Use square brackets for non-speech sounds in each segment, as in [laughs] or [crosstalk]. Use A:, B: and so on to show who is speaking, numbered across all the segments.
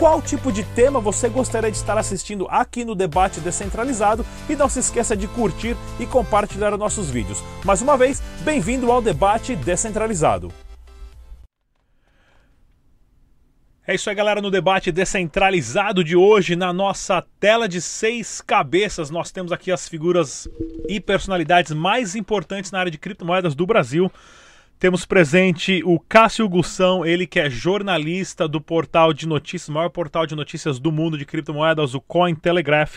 A: qual tipo de tema você gostaria de estar assistindo aqui no Debate Descentralizado e não se esqueça de curtir e compartilhar nossos vídeos. Mais uma vez, bem-vindo ao Debate Descentralizado. É isso aí, galera. No debate descentralizado de hoje, na nossa tela de seis cabeças, nós temos aqui as figuras e personalidades mais importantes na área de criptomoedas do Brasil. Temos presente o Cássio Gussão, ele que é jornalista do portal de notícias, maior portal de notícias do mundo de criptomoedas, o Cointelegraph.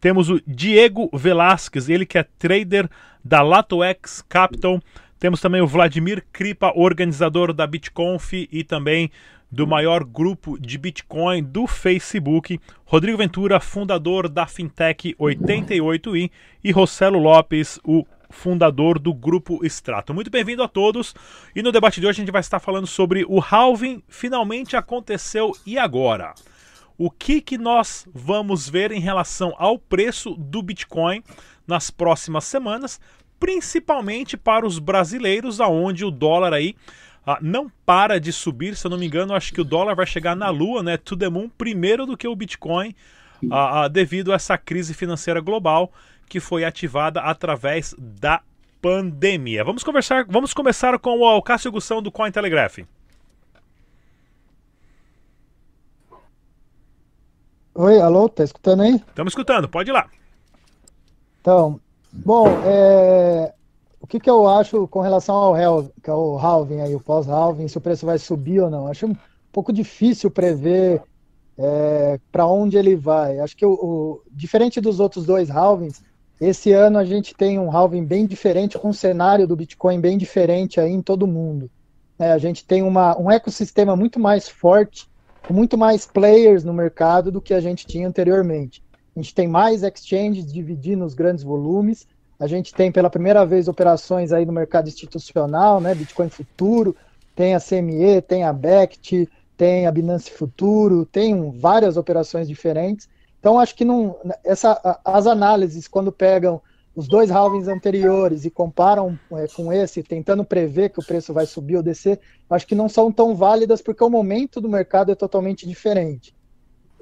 A: Temos o Diego Velasquez, ele que é trader da LatoX Capital. Temos também o Vladimir Kripa, organizador da BitConf e também do maior grupo de Bitcoin do Facebook, Rodrigo Ventura, fundador da Fintech 88i e Rossello Lopes, o fundador do grupo Strato. Muito bem-vindo a todos. E no debate de hoje a gente vai estar falando sobre o halving finalmente aconteceu e agora. O que que nós vamos ver em relação ao preço do Bitcoin nas próximas semanas, principalmente para os brasileiros, aonde o dólar aí ah, não para de subir. Se eu não me engano, acho que o dólar vai chegar na lua, né? To the moon, primeiro do que o Bitcoin, ah, ah, devido a essa crise financeira global que foi ativada através da pandemia. Vamos conversar, vamos começar com o Cássio Gussão do Cointelegraph.
B: Oi, alô, tá escutando aí?
A: Estamos escutando, pode ir lá.
B: Então, bom, é, o que, que eu acho com relação ao, hel, que é o halving aí, o pós-halving, se o preço vai subir ou não? Acho um pouco difícil prever é, para onde ele vai. Acho que o, o, diferente dos outros dois halvings, esse ano a gente tem um halving bem diferente, com um cenário do Bitcoin bem diferente aí em todo mundo. É, a gente tem uma, um ecossistema muito mais forte, com muito mais players no mercado do que a gente tinha anteriormente. A gente tem mais exchanges dividindo os grandes volumes. A gente tem pela primeira vez operações aí no mercado institucional, né? Bitcoin Futuro, tem a CME, tem a BECT, tem a Binance Futuro, tem várias operações diferentes. Então, acho que não, essa, as análises, quando pegam os dois halvings anteriores e comparam é, com esse, tentando prever que o preço vai subir ou descer, acho que não são tão válidas porque o momento do mercado é totalmente diferente.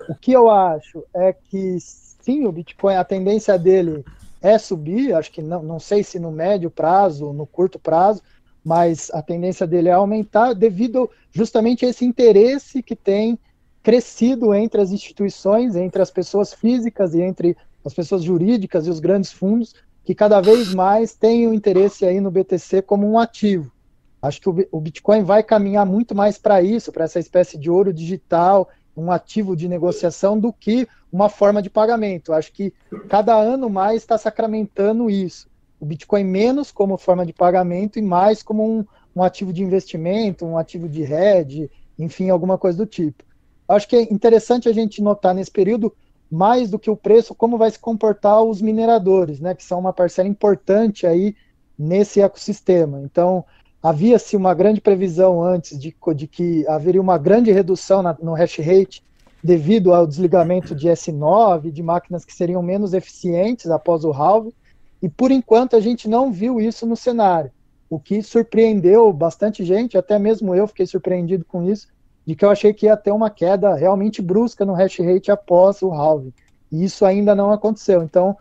B: O que eu acho é que sim, o Bitcoin, a tendência dele é subir, acho que não, não sei se no médio prazo, no curto prazo, mas a tendência dele é aumentar devido justamente a esse interesse que tem crescido entre as instituições, entre as pessoas físicas e entre as pessoas jurídicas e os grandes fundos, que cada vez mais têm o interesse aí no BTC como um ativo. Acho que o Bitcoin vai caminhar muito mais para isso, para essa espécie de ouro digital, um ativo de negociação, do que uma forma de pagamento. Acho que cada ano mais está sacramentando isso. O Bitcoin menos como forma de pagamento e mais como um, um ativo de investimento, um ativo de hedge, enfim, alguma coisa do tipo. Acho que é interessante a gente notar nesse período, mais do que o preço, como vai se comportar os mineradores, né, que são uma parcela importante aí nesse ecossistema. Então, havia-se uma grande previsão antes de, de, que haveria uma grande redução na, no hash rate devido ao desligamento de S9, de máquinas que seriam menos eficientes após o halving, e por enquanto a gente não viu isso no cenário, o que surpreendeu bastante gente, até mesmo eu fiquei surpreendido com isso, de que eu achei que ia ter uma queda realmente brusca no hash rate após o halving. E isso ainda não aconteceu. Então,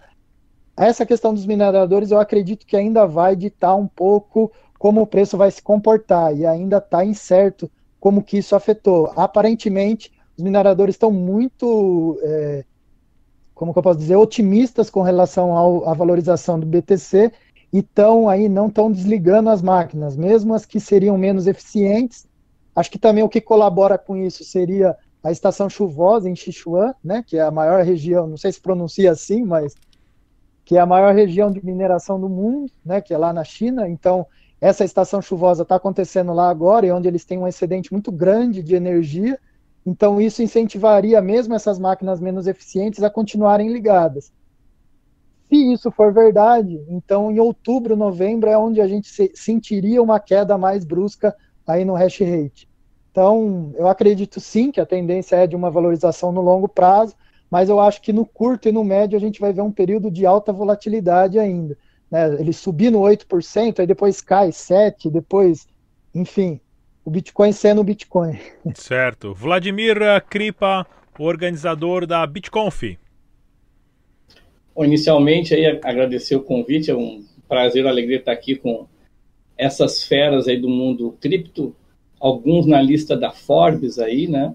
B: essa questão dos mineradores, eu acredito que ainda vai ditar um pouco como o preço vai se comportar e ainda está incerto como que isso afetou. Aparentemente, os mineradores estão muito, é, como eu posso dizer, otimistas com relação ao, à valorização do BTC e estão aí não estão desligando as máquinas, mesmo as que seriam menos eficientes, Acho que também o que colabora com isso seria a estação chuvosa em Sichuan, né, que é a maior região, não sei se pronuncia assim, mas que é a maior região de mineração do mundo, né, que é lá na China. Então, essa estação chuvosa está acontecendo lá agora, e onde eles têm um excedente muito grande de energia, Então, isso incentivaria mesmo essas máquinas menos eficientes a continuarem ligadas. Se isso for verdade, então em outubro, novembro é onde a gente sentiria uma queda mais brusca aí no hash rate. Então, eu acredito sim que a tendência é de uma valorização no longo prazo, mas eu acho que no curto e no médio a gente vai ver um período de alta volatilidade ainda. Né? Ele subir no 8%, aí depois cai 7%, depois, enfim, o Bitcoin sendo o Bitcoin.
A: Certo. Vladimir Kripa, organizador da BitConf.
C: Bom, inicialmente, aí, agradecer o convite, é um prazer, uma alegria estar aqui com essas feras aí do mundo cripto, alguns na lista da Forbes aí, né?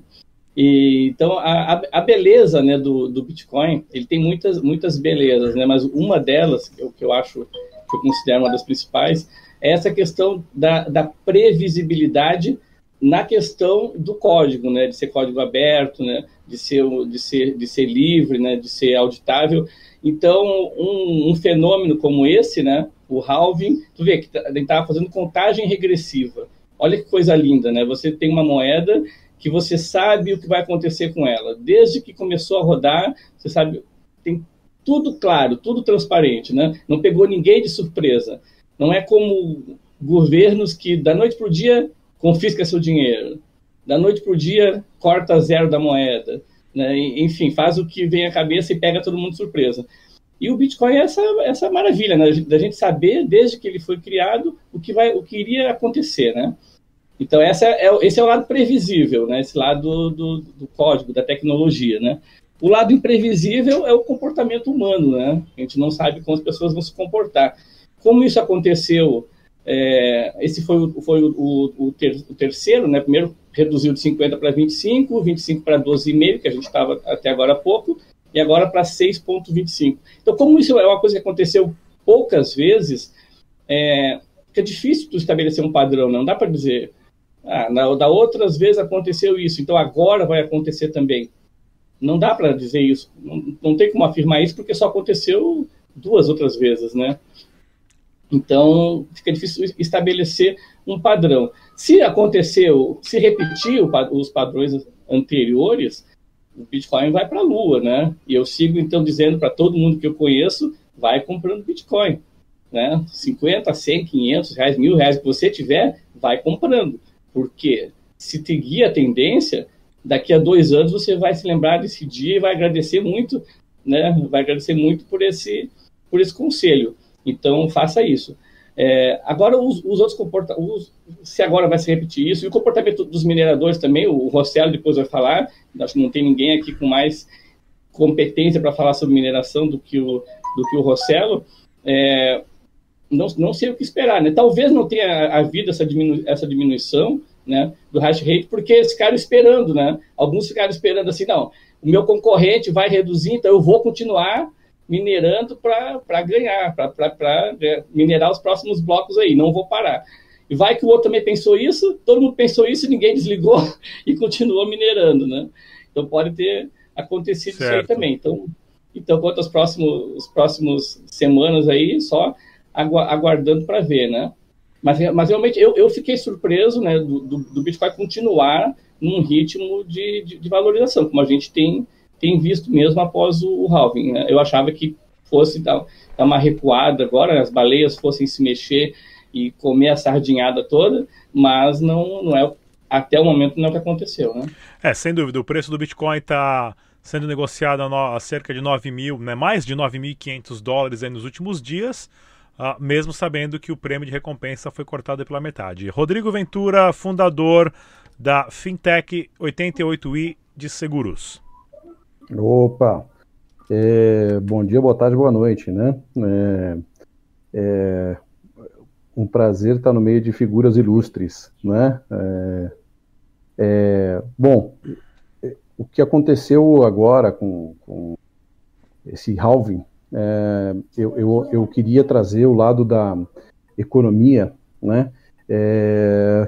C: E, então, a, a beleza né, do, do Bitcoin, ele tem muitas, muitas belezas, né? Mas uma delas, que eu, que eu acho, que eu considero uma das principais, essa questão da, da previsibilidade na questão do código, né, de ser código aberto, né, de ser, de ser, de ser livre, né, de ser auditável. Então, um, um fenômeno como esse, né, o halving, tu vê que tá, ele estava fazendo contagem regressiva. Olha que coisa linda, né? Você tem uma moeda que você sabe o que vai acontecer com ela. Desde que começou a rodar, você sabe, tem tudo claro, tudo transparente, né? Não pegou ninguém de surpresa. Não é como governos que da noite para o dia confisca seu dinheiro, da noite para o dia corta zero da moeda, né? enfim, faz o que vem à cabeça e pega todo mundo de surpresa. E o Bitcoin é essa, essa maravilha, né? da gente saber desde que ele foi criado o que vai, o que iria acontecer, né? Então essa é, esse é o lado previsível, né? Esse lado do, do código, da tecnologia, né? O lado imprevisível é o comportamento humano, né? A gente não sabe como as pessoas vão se comportar. Como isso aconteceu, é, esse foi, o, foi o, o, ter, o, terceiro, né? Primeiro reduziu de 50 para 25, 25 para 12,5, que a gente estava até agora há pouco, e agora para 6,25. Então, como isso é uma coisa que aconteceu poucas vezes, é, fica difícil tu estabelecer um padrão, não dá para dizer, ah, na, da outras vezes aconteceu isso, então agora vai acontecer também. Não dá para dizer isso, não, não tem como afirmar isso, porque só aconteceu duas outras vezes, né? Então, fica difícil estabelecer um padrão. Se aconteceu, se repetiu os padrões anteriores, o Bitcoin vai para a lua, né? E eu sigo, então, dizendo para todo mundo que eu conheço, vai comprando Bitcoin. Né? 50, 100, 500 reais, mil reais que você tiver, vai comprando. Porque se seguir a tendência, daqui a dois anos você vai se lembrar desse dia e vai agradecer muito, né? Vai agradecer muito por esse, por esse conselho. Então, faça isso. É, agora, os, os outros comportamentos, se agora vai se repetir isso, e o comportamento dos mineradores também, o Rossello depois vai falar, acho que não tem ninguém aqui com mais competência para falar sobre mineração do que o, do que o Rossello, é, não, não sei o que esperar, né? Talvez não tenha havido essa, diminu essa diminuição, né, do hash rate, porque eles ficaram esperando, né? Alguns ficaram esperando assim, não, o meu concorrente vai reduzir, então eu vou continuar minerando para ganhar, para é, minerar os próximos blocos aí, não vou parar. E vai que o outro também pensou isso, todo mundo pensou isso, ninguém desligou [laughs] e continuou minerando, né? Então pode ter acontecido certo. isso aí também. Então, então quanto aos próximos, os próximos semanas aí, só aguardando para ver, né? Mas, mas realmente eu, eu fiquei surpreso né, do, do, do Bitcoin continuar num ritmo de, de, de valorização, como a gente tem tem visto mesmo após o, o halving. Né? Eu achava que fosse dar, dar, uma recuada agora, as baleias fossem se mexer e comer a sardinhada toda, mas não, não é até o momento não é o que aconteceu, né?
A: É, sem dúvida, o preço do Bitcoin está sendo negociado a, cerca de 9 mil, né, mais de 9.500 dólares nos últimos dias, uh, mesmo sabendo que o prêmio de recompensa foi cortado pela metade. Rodrigo Ventura, fundador da Fintech 88i de Seguros.
D: Opa! É, bom dia, boa tarde, boa noite, né? É, é um prazer estar no meio de figuras ilustres, né? É, é, bom, o que aconteceu agora com, com esse halving, é, eu, eu, eu, queria trazer o lado da economia, né?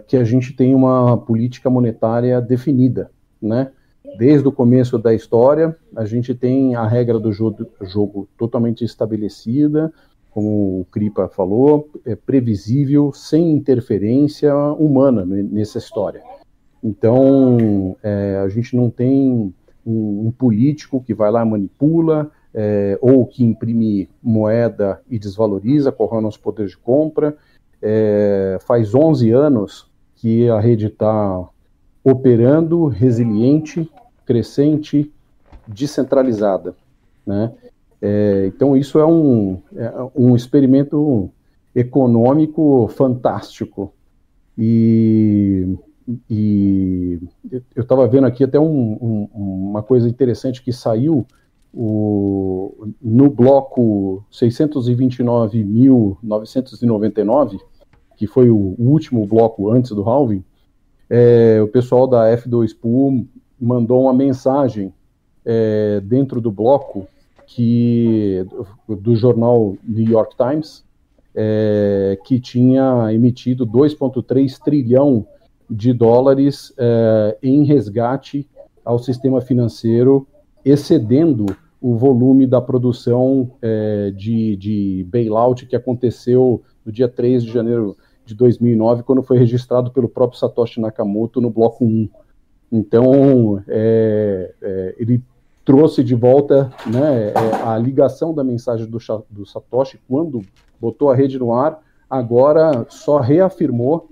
D: que a gente tem uma política monetária definida, né? Desde o começo da história, a gente tem a regra do jogo, jogo totalmente estabelecida, como o Kripa falou, é previsível, sem interferência humana nessa história. Então, é, a gente não tem um, um, político que vai lá manipula, é, ou que imprime moeda e desvaloriza, corrói nosso poder de compra. É, faz 11 anos que a rede está operando, resiliente, crescente, descentralizada. Né? É, então, isso é um, é um experimento econômico fantástico. E, e eu estava vendo aqui até um, um, uma coisa interessante que saiu o, no bloco 629.999, que foi o último bloco antes do halving, é, o pessoal da F2Pool mandou uma mensagem é, dentro do bloco que do jornal New York Times é, que tinha emitido 2,3 trilhão de dólares é, em resgate ao sistema financeiro, excedendo o volume da produção é, de, de bailout que aconteceu no dia 3 de janeiro de 2009, quando foi registrado pelo próprio Satoshi Nakamoto no bloco 1. Então, é, é, ele trouxe de volta né, é, a ligação da mensagem do, do Satoshi quando botou a rede no ar, agora só reafirmou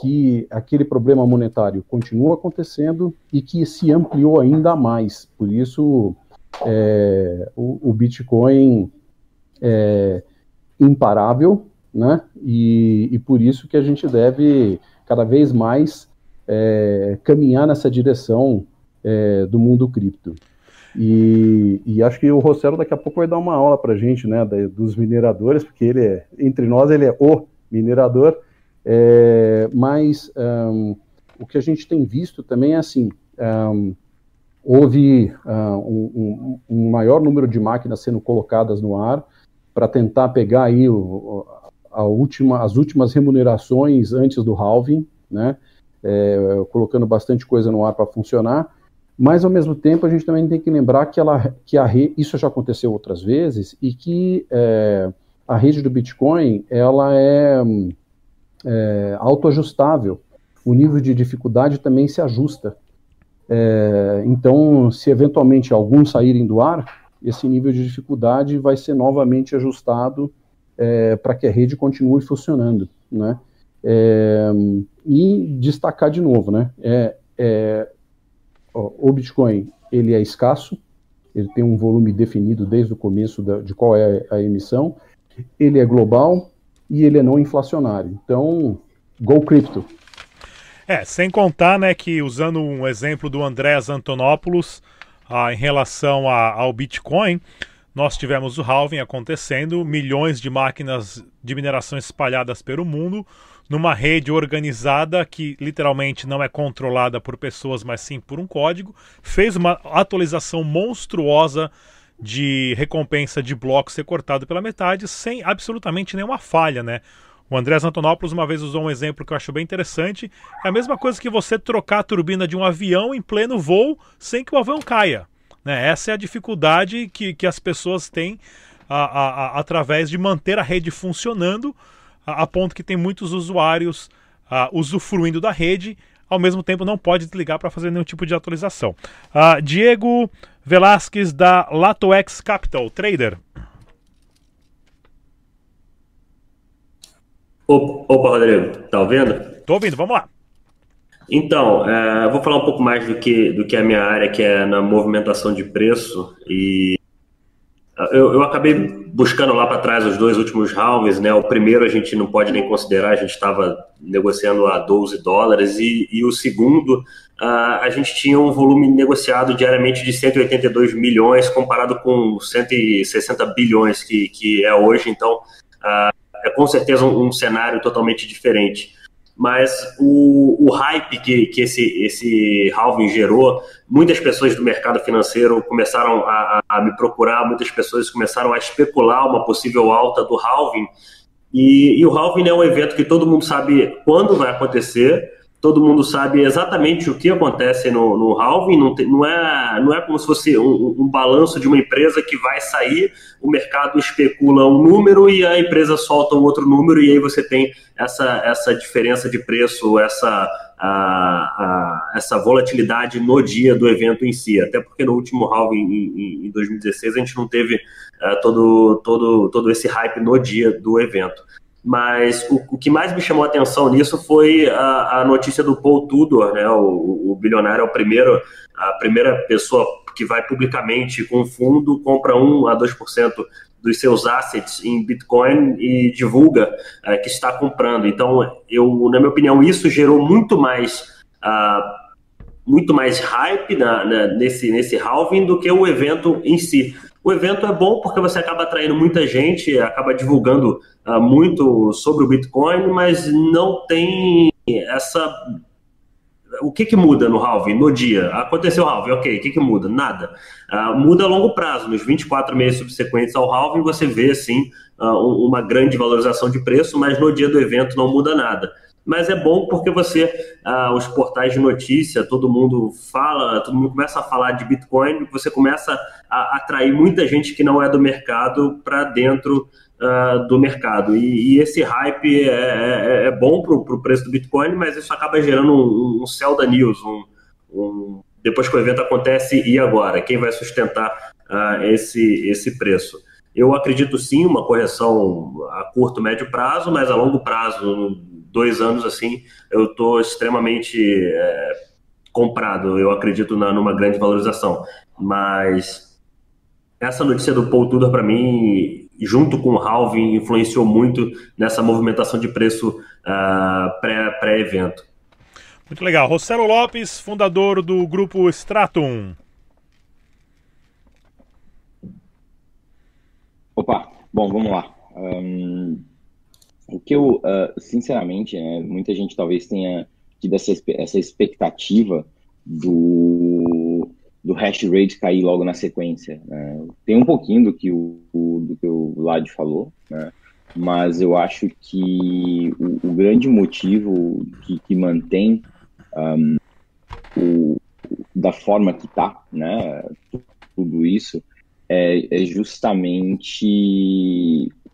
D: que aquele problema monetário continua acontecendo e que se ampliou ainda mais. Por isso, é, o, o, Bitcoin é imparável, né? E, e, por isso que a gente deve cada vez mais é, caminhar nessa direção é, do mundo cripto. E, e, acho que o Rossello daqui a pouco vai dar uma aula para a gente, né, dos mineradores, porque ele é, entre nós, ele é o minerador. É, mas um, o que a gente tem visto também é assim: um, houve um, um, maior número de máquinas sendo colocadas no ar para tentar pegar aí o, a última, as últimas remunerações antes do halving, né? É, colocando bastante coisa no ar para funcionar. Mas, ao mesmo tempo, a gente também tem que lembrar que, ela, que a isso já aconteceu outras vezes e que é, a rede do Bitcoin ela é, é autoajustável. O nível de dificuldade também se ajusta. É, então, se eventualmente alguns saírem do ar, esse nível de dificuldade vai ser novamente ajustado é, para que a rede continue funcionando. Né? É, e destacar de novo, né? É, é o Bitcoin ele é escasso, ele tem um volume definido desde o começo da, de qual é a emissão, ele é global e ele é não inflacionário. Então, go crypto.
A: É, sem contar, né, que usando um exemplo do Andrés Antonopoulos ah, em relação a, ao Bitcoin, nós tivemos o halving acontecendo, milhões de máquinas de mineração espalhadas pelo mundo, numa rede organizada que literalmente não é controlada por pessoas, mas sim por um código, fez uma atualização monstruosa de recompensa de blocos ser cortado pela metade sem absolutamente nenhuma falha, né? O Andrés Antonopoulos uma vez usou um exemplo que eu acho bem interessante. É a mesma coisa que você trocar a turbina de um avião em pleno voo sem que o avião caia. Né? Essa é a dificuldade que, que as pessoas têm a, a, a, através de manter a rede funcionando a, ponto que tem muitos usuários usufruindo da rede, ao mesmo tempo não pode desligar para fazer nenhum tipo de atualização. Uh, Diego Velasquez da LatoX Capital, trader.
E: Opa, Rodrigo, tá ouvindo?
A: Tô ouvindo, vamos lá.
E: Então, é, vou falar um pouco mais do que, do que a minha área, que é na movimentação de preço. E eu, eu acabei buscando lá para trás os dois últimos rounds, né? O primeiro a gente não pode nem considerar, a gente estava negociando a 12 dólares, e, e o segundo a gente tinha um volume negociado diariamente de 182 milhões, comparado com 160 bilhões que, que é hoje, então é com certeza um, um cenário totalmente diferente mas o, o hype que, que esse, esse halving gerou, muitas pessoas do mercado financeiro começaram a, a, me procurar, muitas pessoas começaram a especular uma possível alta do halving, e, e o halving é um evento que todo mundo sabe quando vai acontecer, todo mundo sabe exatamente o que acontece no, no halving, não, tem, não, é, não é como se fosse um, um, balanço de uma empresa que vai sair, o mercado especula um número e a empresa solta um outro número, e aí você tem essa, essa diferença de preço, essa, a, a, essa volatilidade no dia do evento em si. Até porque no último halving em, em 2016 a gente não teve uh, todo, todo, todo esse hype no dia do evento. Mas o, o, que mais me chamou a atenção nisso foi a, a notícia do Paul Tudor, né? O, o, bilionário é o primeiro, a primeira pessoa que vai publicamente com fundo, compra 1 a 2% dos seus assets em Bitcoin e divulga é, que está comprando. Então, eu, na minha opinião, isso gerou muito mais, uh, muito mais hype na, na, nesse, nesse halving do que o evento em si. O evento é bom porque você acaba atraindo muita gente, acaba divulgando uh, muito sobre o Bitcoin, mas não tem essa. O que, que muda no halving, no dia? Aconteceu o halving, ok, o que, que muda? Nada. Uh, muda a longo prazo. Nos 24 meses subsequentes ao halving, você vê, assim, uh, uma grande valorização de preço, mas no dia do evento não muda nada mas é bom porque você, ah, os portais de notícia, todo mundo fala, todo mundo começa a falar de Bitcoin, você começa a atrair muita gente que não é do mercado para dentro ah, do mercado. E, e esse hype é, é, é bom para o preço do Bitcoin, mas isso acaba gerando um, um céu da news, um, um, depois que o evento acontece, e agora? Quem vai sustentar ah, esse, esse preço? Eu acredito sim uma correção a curto, médio prazo, mas a longo prazo dois anos assim, eu estou extremamente é, comprado. Eu acredito na, numa grande valorização. Mas essa notícia do Paul Tudor, para mim, junto com o halving, influenciou muito nessa movimentação de preço uh, pré-evento. Pré
A: muito legal. Rossello Lopes, fundador do grupo Stratum.
F: Opa, bom, vamos lá. Um, o que eu, uh, sinceramente, né, muita gente talvez tenha tido essa, essa expectativa do, do hash rate cair logo na sequência. Né? Tem um pouquinho do que o, do que o Vlad falou, né? mas eu acho que o, o grande motivo que, que mantém um, o, da forma que está, né, tudo isso, é, é justamente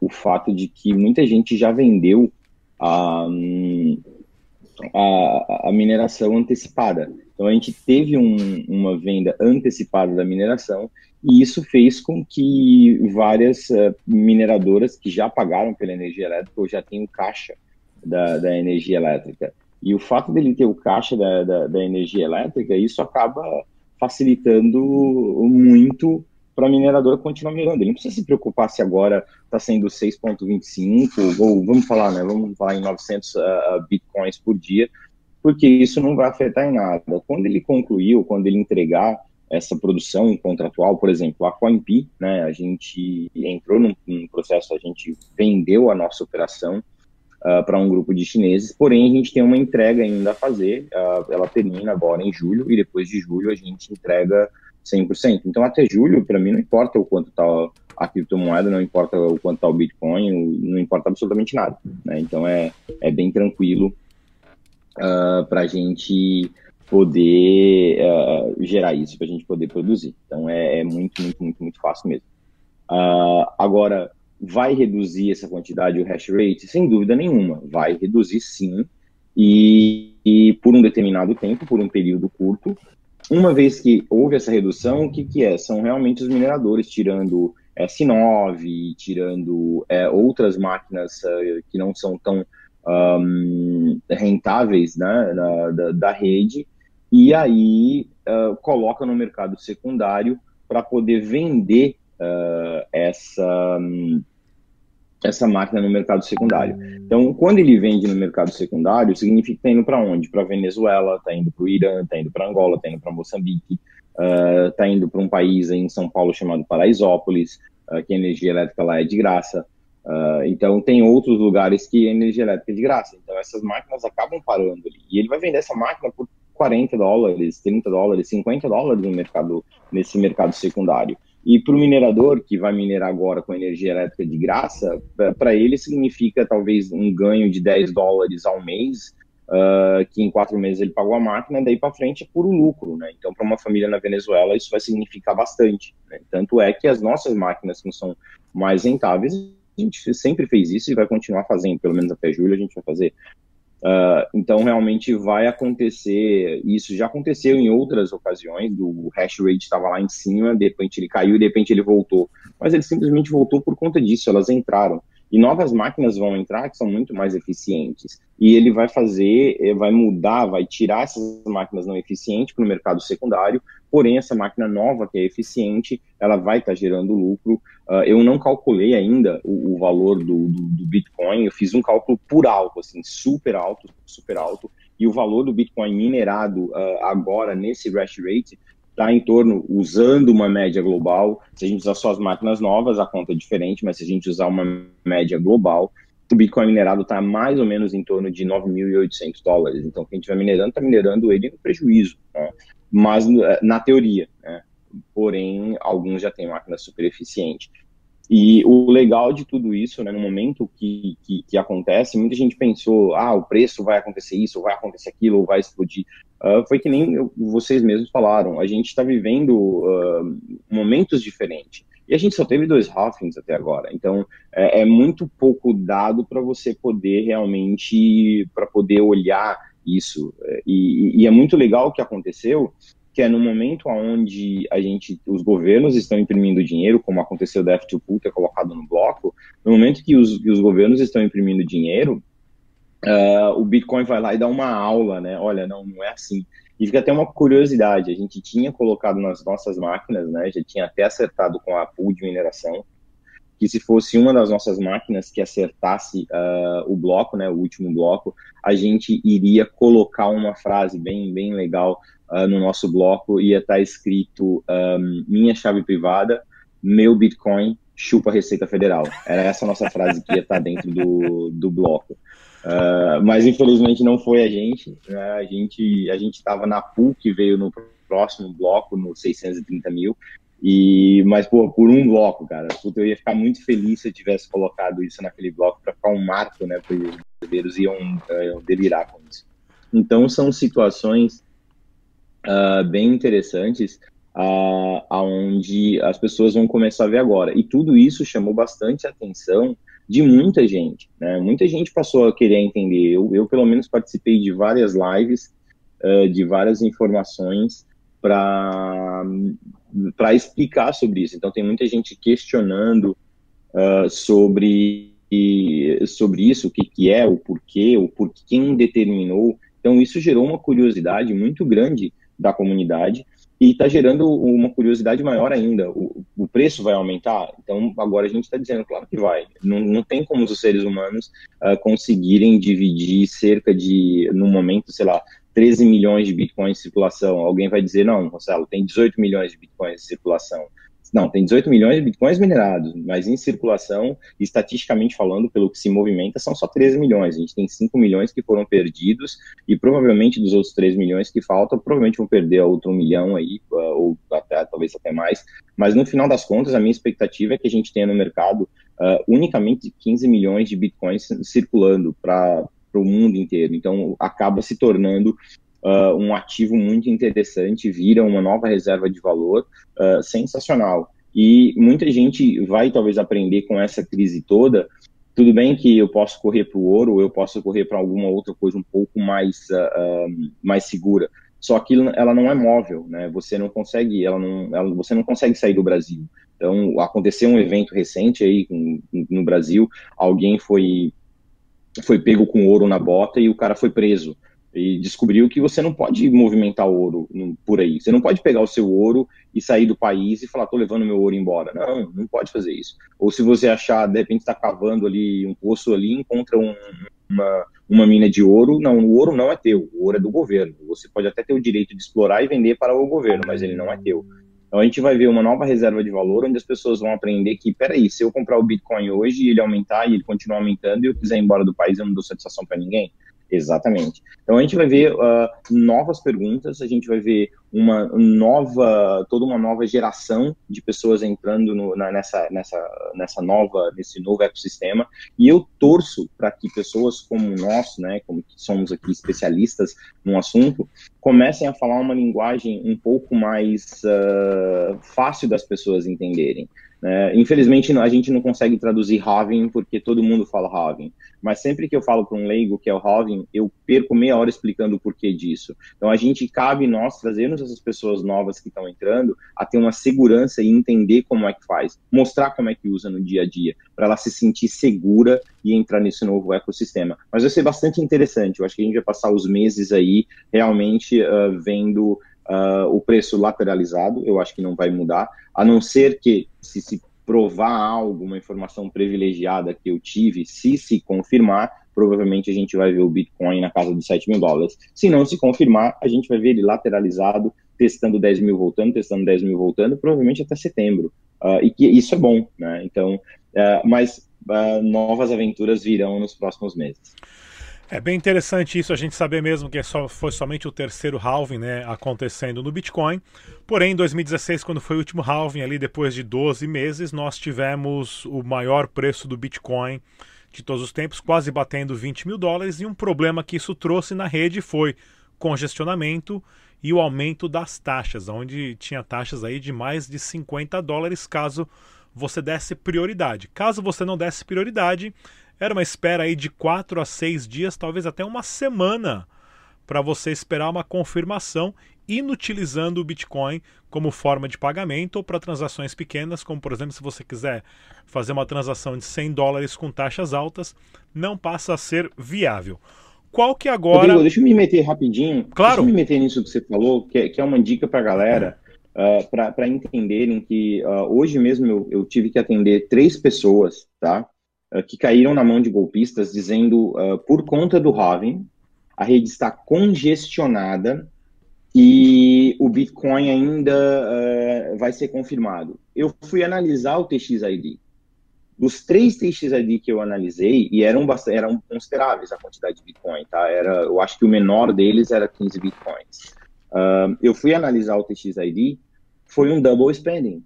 F: o fato de que muita gente já vendeu a, a, a mineração antecipada. Então a gente teve um, uma venda antecipada da mineração e isso fez com que várias uh, mineradoras que já pagaram pela energia elétrica ou já têm o caixa da, da energia elétrica. E o fato dele ter o caixa da, da, da energia elétrica, isso acaba facilitando muito para a mineradora continuar minerando. Ele não precisa se preocupar se agora está sendo 6,25 ou vamos falar, né? Vamos falar em 900 uh, bitcoins por dia, porque isso não vai afetar em nada. Quando ele concluir, quando ele entregar essa produção contratual, por exemplo, a CoinP, né? A gente entrou num, num processo, a gente vendeu a nossa operação uh, para um grupo de chineses, porém a gente tem uma entrega ainda a fazer. Uh, ela termina agora em julho e depois de julho a gente entrega 100%. Então, até julho, para mim, não importa o quanto está a criptomoeda, não importa o quanto está o Bitcoin, não importa absolutamente nada. Né? Então, é, é bem tranquilo uh, ah, para a gente poder uh, gerar isso, para a gente poder produzir. Então, é, é, muito, muito, muito, muito fácil mesmo. Uh, agora, vai reduzir essa quantidade, o hash rate? Sem dúvida nenhuma, vai reduzir sim, e, e por um determinado tempo, por um período curto, uma vez que houve essa redução, o que, que é? São realmente os mineradores tirando S9, tirando é, outras máquinas uh, que não são tão um, rentáveis né, na, da, da, rede, e aí uh, coloca no mercado secundário para poder vender uh, essa, um, essa máquina no mercado secundário. Então, quando ele vende no mercado secundário, significa que está indo para onde? Para Venezuela, está indo para o Irã, está indo para Angola, está indo para Moçambique, está uh, indo para um país em São Paulo chamado Paraisópolis, uh, que a energia elétrica lá é de graça. Uh, então, tem outros lugares que a energia elétrica é de graça. Então, essas máquinas acabam parando ali. E ele vai vender essa máquina por 40 dólares, 30 dólares, 50 dólares no mercado, nesse mercado secundário. E para o minerador que vai minerar agora com energia elétrica de graça, para ele significa talvez um ganho de 10 dólares ao mês uh, que em quatro meses ele pagou a máquina, daí para frente é puro lucro, né? Então, para uma família na Venezuela, isso vai significar bastante. Né? Tanto é que as nossas máquinas que são mais rentáveis, a gente sempre fez isso e vai continuar fazendo, pelo menos até julho a gente vai fazer. Uh, então, realmente vai acontecer. Isso já aconteceu em outras ocasiões. Do hash rate estava lá em cima, de repente ele caiu e de repente ele voltou. Mas ele simplesmente voltou por conta disso. Elas entraram. E novas máquinas vão entrar que são muito mais eficientes. E ele vai fazer, eh, vai mudar, vai tirar essas máquinas não eficientes para o mercado secundário. Porém, essa máquina nova, que é eficiente, ela vai estar tá gerando lucro. Uh, eu não calculei ainda o, o valor do, do, do, Bitcoin. Eu fiz um cálculo por alto, assim, super alto, super alto. E o valor do Bitcoin minerado uh, agora, nesse hash rate, está em torno, usando uma média global, se a gente usar só as máquinas novas, a conta é diferente, mas se a gente usar uma média global, o Bitcoin minerado está mais ou menos em torno de 9.800 dólares. Então, quem estiver minerando, está minerando ele no prejuízo, né? mas eh, na teoria. Né? Porém, alguns já têm máquina super eficiente. E o legal de tudo isso, né, no momento que, que, que, acontece, muita gente pensou, ah, o preço vai acontecer isso, vai acontecer aquilo, vai explodir. Uh, foi que nem vocês mesmos falaram, a gente está vivendo uh, momentos diferentes. E a gente só teve dois halfings até agora, então é, é muito pouco dado para você poder realmente, para poder olhar isso. E, e, é muito legal o que aconteceu, que é no momento onde a gente, os governos estão imprimindo dinheiro, como aconteceu da F2Pool ter colocado no bloco, no momento que os, que os governos estão imprimindo dinheiro, uh, o Bitcoin vai lá e dá uma aula, né? Olha, não, não é assim. E fica até uma curiosidade, a gente tinha colocado nas nossas máquinas, né? Já tinha até acertado com a pool de mineração, que se fosse uma das nossas máquinas que acertasse uh, o bloco, né, o último bloco, a gente iria colocar uma frase bem, bem legal uh, no nosso bloco, ia estar tá escrito um, minha chave privada, meu Bitcoin, chupa a Receita Federal. Era essa a nossa frase que ia estar tá dentro do, do bloco. Uh, mas infelizmente não foi a gente, né? a gente a gente estava na pool que veio no próximo bloco, no 630 mil, e, mas, pô, por um bloco, cara, eu ia ficar muito feliz se eu tivesse colocado isso naquele bloco para ficar um marco, né? Porque os brasileiros iam, uh, iam delirar com isso. Então, são situações uh, bem interessantes uh, aonde as pessoas vão começar a ver agora. E tudo isso chamou bastante atenção de muita gente, né? Muita gente passou a querer entender. Eu, eu pelo menos, participei de várias lives, uh, de várias informações para explicar sobre isso. Então tem muita gente questionando uh, sobre sobre isso, o que, que é, o porquê, o por quem determinou. Então isso gerou uma curiosidade muito grande da comunidade e está gerando uma curiosidade maior ainda. O, o, preço vai aumentar? Então agora a gente está dizendo, claro que vai. Não, não tem como os seres humanos uh, conseguirem dividir cerca de, no momento, sei lá, 13 milhões de bitcoins em circulação. Alguém vai dizer, não, Marcelo, tem 18 milhões de bitcoins em circulação. Não, tem 18 milhões de bitcoins minerados, mas em circulação, estatisticamente falando, pelo que se movimenta, são só 13 milhões. A gente tem 5 milhões que foram perdidos e provavelmente dos outros 3 milhões que faltam, provavelmente vão perder outro milhão aí, uh, ou até, talvez até mais. Mas no final das contas, a minha expectativa é que a gente tenha no mercado uh, unicamente 15 milhões de bitcoins circulando para para o mundo inteiro. Então, acaba se tornando uh, um ativo muito interessante, vira uma nova reserva de valor uh, sensacional. E muita gente vai talvez aprender com essa crise toda. Tudo bem que eu posso correr para o ouro, eu posso correr para alguma outra coisa um pouco mais, uh, mais segura. Só que ela não é móvel, né? Você não consegue, ela não, ela, você não consegue sair do Brasil. Então, aconteceu um evento recente aí no Brasil, alguém foi foi pego com ouro na bota e o cara foi preso. E descobriu que você não pode movimentar ouro por aí. Você não pode pegar o seu ouro e sair do país e falar, tô levando meu ouro embora. Não, não pode fazer isso. Ou se você achar, de repente está cavando ali um poço ali, encontra um, uma, uma mina de ouro, não, o ouro não é teu, o ouro é do governo. Você pode até ter o direito de explorar e vender para o governo, mas ele não é teu. Então a gente vai ver uma nova reserva de valor, onde as pessoas vão aprender que, peraí, se eu comprar o Bitcoin hoje e ele aumentar e ele continuar aumentando e eu quiser ir embora do país, eu não dou satisfação para ninguém. Exatamente. Então a gente vai ver uh, novas perguntas, a gente vai ver uma nova, toda uma nova geração de pessoas entrando no, na, nessa, nessa, nessa nova, nesse novo ecossistema. E eu torço para que pessoas como nós, né, como que somos aqui especialistas no assunto, comecem a falar uma linguagem um pouco mais uh, fácil das pessoas entenderem. É, infelizmente, a gente não consegue traduzir halving porque todo mundo fala halving. Mas sempre que eu falo para um leigo que é o halving, eu perco meia hora explicando o porquê disso. Então, a gente cabe nós trazermos essas pessoas novas que estão entrando a ter uma segurança e entender como é que faz, mostrar como é que usa no dia a dia, para ela se sentir segura e entrar nesse novo ecossistema. Mas vai ser bastante interessante. Eu acho que a gente vai passar os meses aí realmente uh, vendo uh, o preço lateralizado, eu acho que não vai mudar, a não ser que se se provar algo, uma informação privilegiada que eu tive, se se confirmar, provavelmente a gente vai ver o Bitcoin na casa dos 7 mil dólares. Se não se confirmar, a gente vai ver ele lateralizado, testando 10 mil voltando, testando 10 mil voltando, provavelmente até setembro. Uh, e que isso é bom, né? Então, uh, mas uh, novas aventuras virão nos próximos meses.
A: É bem interessante isso, a gente saber mesmo que só, foi somente o terceiro halving né, acontecendo no Bitcoin. Porém, em 2016, quando foi o último halving, ali depois de 12 meses, nós tivemos o maior preço do Bitcoin de todos os tempos, quase batendo 20 mil dólares. E um problema que isso trouxe na rede foi congestionamento e o aumento das taxas, onde tinha taxas aí de mais de 50 dólares caso você desse prioridade. Caso você não desse prioridade, era uma espera aí de 4 a 6 dias, talvez até uma semana, para você esperar uma confirmação, inutilizando o Bitcoin como forma de pagamento ou para transações pequenas, como por exemplo, se você quiser fazer uma transação de 100 dólares com taxas altas, não passa a ser viável. Qual que agora. Rodrigo,
F: deixa eu me meter rapidinho.
A: Claro.
F: Deixa eu me meter nisso que você falou, que é, que é uma dica para a galera. Uh, para entenderem que uh, hoje mesmo eu, eu, tive que atender três pessoas, tá? Eh, que caíram na mão de golpistas, dizendo, uh, por conta do halving, a rede está congestionada e o Bitcoin ainda uh, vai ser confirmado. Eu fui analisar o TXID. Dos três TXID que eu analisei, e eram, eram consideráveis a quantidade de Bitcoin, tá? Era, eu acho que o menor deles era 15 Bitcoins. Uh, eu fui analisar o TXID, foi um double spending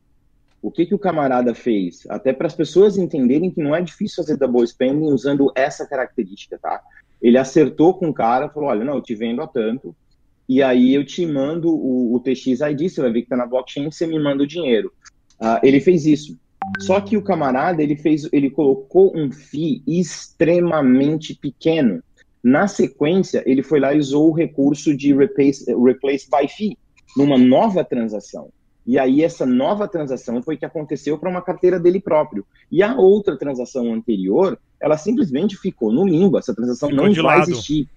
F: o que, que o camarada fez? Até para as pessoas entenderem que não é difícil fazer double spending usando essa característica, tá? Ele acertou com o cara, falou, olha, não, eu te vendo a tanto, e aí eu te mando o, o TXID, você vai ver que está na blockchain, você me manda o dinheiro. Uh, ele fez isso. Só que o camarada, ele fez, ele colocou um FII extremamente pequeno. Na sequência, ele foi lá e usou o recurso de replace, replace by fee numa nova transação. E aí essa nova transação foi que aconteceu para uma carteira dele próprio. E a outra transação anterior, ela simplesmente ficou no limbo. Essa transação ficou não vai lado. existir.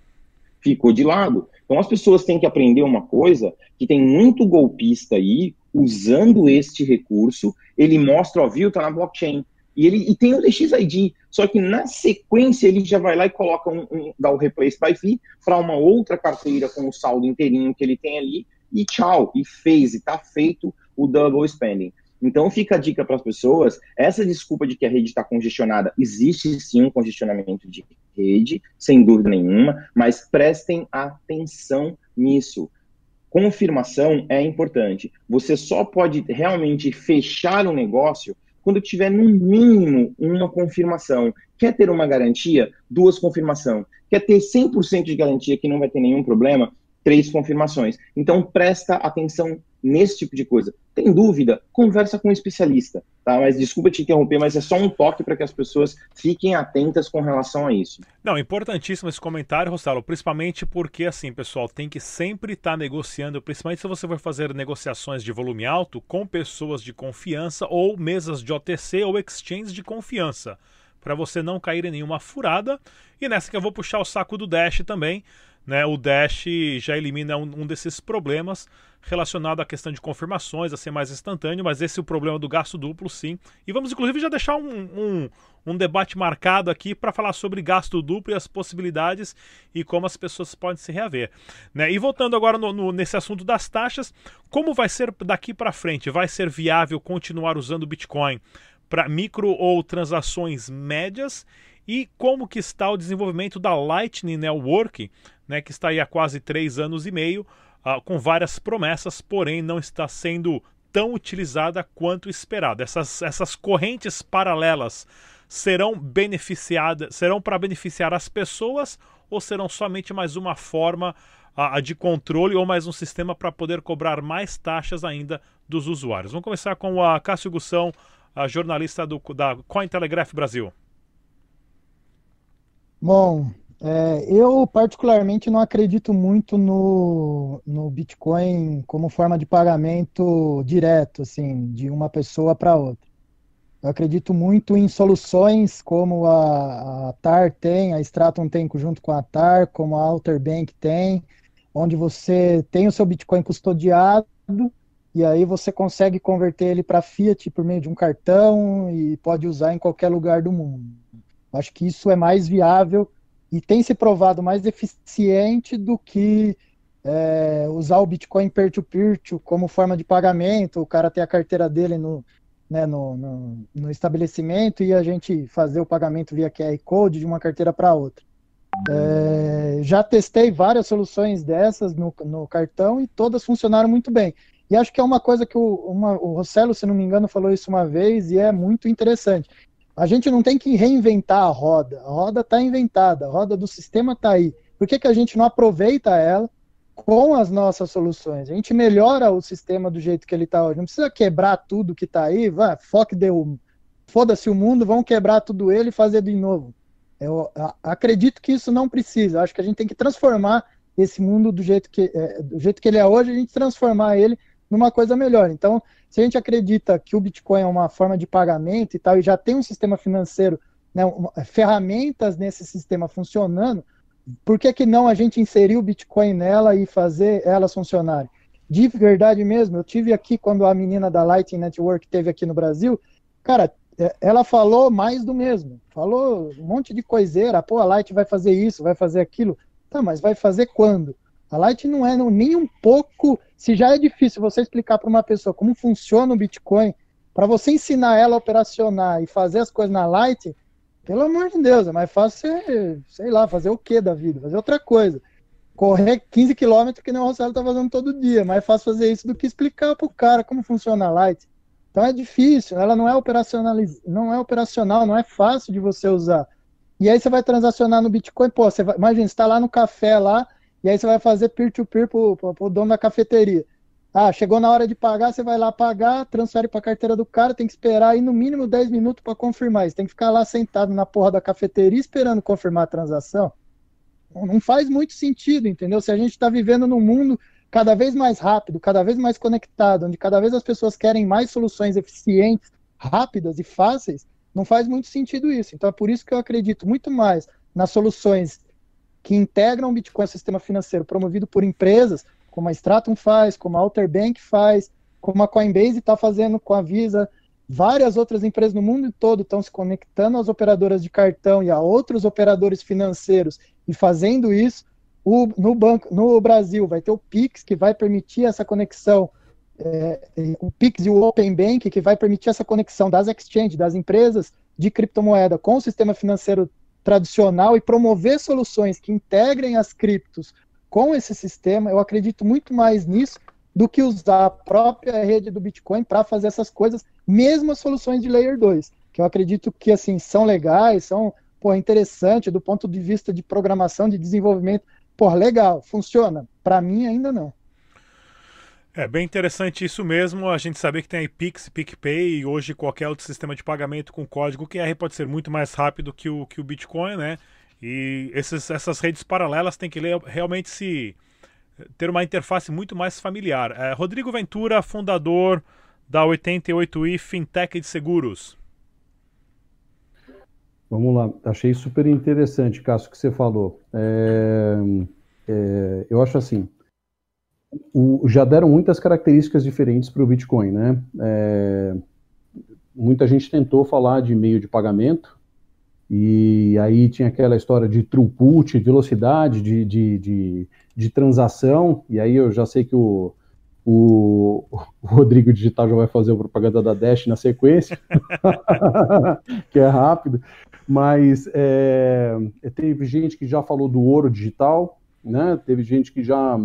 F: Ficou de lado. Então as pessoas têm que aprender uma coisa que tem muito golpista aí usando este recurso. Ele mostra, ó, viu, tá na blockchain. E ele e tem o DXID, só que na sequência ele já vai lá e coloca um, um dá o replace by fee para uma outra carteira com o saldo inteirinho que ele tem ali e tchau, e fez, e está feito o double spending. Então fica a dica para as pessoas, essa desculpa de que a rede está congestionada, existe sim um congestionamento de rede, sem dúvida nenhuma, mas prestem atenção nisso. Confirmação é importante. Você só pode realmente fechar o um negócio quando tiver no mínimo uma confirmação. Quer ter uma garantia? Duas confirmação. Quer ter 100% de garantia que não vai ter nenhum problema? Três confirmações. Então, presta atenção nesse tipo de coisa. Tem dúvida? Conversa com um especialista, tá? Mas desculpa te interromper, mas é só um toque para que as pessoas fiquem atentas com relação a isso.
A: Não, importantíssimo esse comentário, Rostalo, principalmente porque, assim, pessoal, tem que sempre estar tá negociando, principalmente se você for fazer negociações de volume alto com pessoas de confiança ou mesas de OTC ou exchanges de confiança, para você não cair em nenhuma furada. E nessa que eu vou puxar o saco do Dash também, né, o Dash já elimina um, um, desses problemas relacionado à questão de confirmações, a ser mais instantâneo, mas esse é o problema do gasto duplo, sim. E vamos, inclusive, já deixar um, um, um debate marcado aqui para falar sobre gasto duplo e as possibilidades e como as pessoas podem se reaver. Né? E voltando agora no, no, nesse assunto das taxas, como vai ser daqui para frente? Vai ser viável continuar usando o Bitcoin para micro ou transações médias? E como que está o desenvolvimento da Lightning Network né, que está aí há quase três anos e meio, uh, com várias promessas, porém não está sendo tão utilizada quanto esperado. Essas, essas correntes paralelas serão beneficiadas, serão para beneficiar as pessoas ou serão somente mais uma forma uh, de controle ou mais um sistema para poder cobrar mais taxas ainda dos usuários? Vamos começar com a Cássio Gussão, a jornalista do, da Cointelegraph Brasil.
B: Bom, é, eu particularmente não acredito muito no, no Bitcoin como forma de pagamento direto, assim, de uma pessoa para outra. Eu acredito muito em soluções como a, a TAR tem, a Stratum tem junto com a TAR, como a Alter Bank tem, onde você tem o seu Bitcoin custodiado e aí você consegue converter ele para Fiat por meio de um cartão e pode usar em qualquer lugar do mundo. Acho que isso é mais viável e tem se provado mais eficiente do que é, usar o Bitcoin peer-to-peer -peer como forma de pagamento, o cara ter a carteira dele no, né, no, no, no, estabelecimento e a gente fazer o pagamento via QR Code de uma carteira para outra. É, já testei várias soluções dessas no, no, cartão e todas funcionaram muito bem. E acho que é uma coisa que o, uma, o Rossello, se não me engano, falou isso uma vez e é muito interessante. A gente não tem que reinventar a roda. A roda está inventada, a roda do sistema está aí. Por que, que a gente não aproveita ela com as nossas soluções? A gente melhora o sistema do jeito que ele está hoje. Não precisa quebrar tudo que está aí, vai, foque deu. Foda-se o mundo, vamos quebrar tudo ele e fazer de novo. Eu acredito que isso não precisa. Acho que a gente tem que transformar esse mundo do jeito que, é, do jeito que ele é hoje, a gente transformar ele numa coisa melhor. Então, se a gente acredita que o Bitcoin é uma forma de pagamento e tal, e já tem um sistema financeiro, né, ferramentas nesse sistema funcionando, por que, que não a gente inserir o Bitcoin nela e fazer elas funcionarem? De verdade mesmo, eu tive aqui quando a menina da Lightning Network teve aqui no Brasil, cara, é, ela falou mais do mesmo, falou um monte de coiseira, pô, a Light vai fazer isso, vai fazer aquilo, tá, mas vai fazer quando? A Light não é nem um pouco. Se já é difícil você explicar para uma pessoa como funciona o Bitcoin, para você ensinar ela a operacionar e fazer as coisas na Light, pelo amor de Deus, é mais fácil você, sei lá, fazer o que da vida? Fazer outra coisa. Correr 15 km que nem o Rossello tá fazendo todo dia. É mais fácil fazer isso do que explicar para o cara como funciona a Light. Então é difícil, ela não é operacionaliz... não é operacional, não é fácil de você usar. E aí você vai transacionar no Bitcoin, pô, você vai... imagina, você está lá no café lá, e aí você vai fazer peer-to-peer para o dono da cafeteria. Ah, chegou na hora de pagar, você vai lá pagar, transfere para a carteira do cara, tem que esperar aí no mínimo 10 minutos para confirmar. Você tem que ficar lá sentado na porra da cafeteria esperando confirmar a transação. Não faz muito sentido, entendeu? Se a gente está vivendo num mundo cada vez mais rápido, cada vez mais conectado, onde cada vez as pessoas querem mais soluções eficientes, rápidas e fáceis, não faz muito sentido isso. Então é por isso que eu acredito muito mais nas soluções que integram o Bitcoin ao sistema financeiro promovido por empresas, como a Stratum faz, como a Alter Bank faz, como a Coinbase está fazendo com a Visa, várias outras empresas no mundo todo estão se conectando às operadoras de cartão e a outros operadores financeiros e fazendo isso. O, no, banco, no Brasil vai ter o Pix, que vai permitir essa conexão, é, o Pix e o Open Bank, que vai permitir essa conexão das exchanges, das empresas de criptomoeda com o sistema financeiro tradicional e promover soluções que integrem as criptos com esse sistema, eu acredito muito mais nisso do que usar a própria rede do Bitcoin para fazer essas coisas, mesmo as soluções de Layer 2, que eu acredito que assim são legais, são pô, interessantes do ponto de vista de programação, de desenvolvimento. Pô, legal, funciona. Para mim ainda não.
A: É bem interessante isso mesmo, a gente saber que tem aí Pix, PicPay e hoje qualquer outro sistema de pagamento com código QR pode ser muito mais rápido que o, que o Bitcoin, né? E esses, essas redes paralelas têm que realmente se ter uma interface muito mais familiar. É, Rodrigo Ventura, fundador da 88i Fintech de Seguros.
D: Vamos lá, achei super interessante, Cássio, que você falou. É, é, eu acho assim, o, já deram muitas características diferentes para o Bitcoin, né? É, muita gente tentou falar de meio de pagamento, e aí tinha aquela história de throughput, velocidade de, de, de, de transação, e aí eu já sei que o, o, o, Rodrigo Digital já vai fazer a propaganda da Dash na sequência, [laughs] que é rápido, mas é, teve gente que já falou do ouro digital, né? Teve gente que já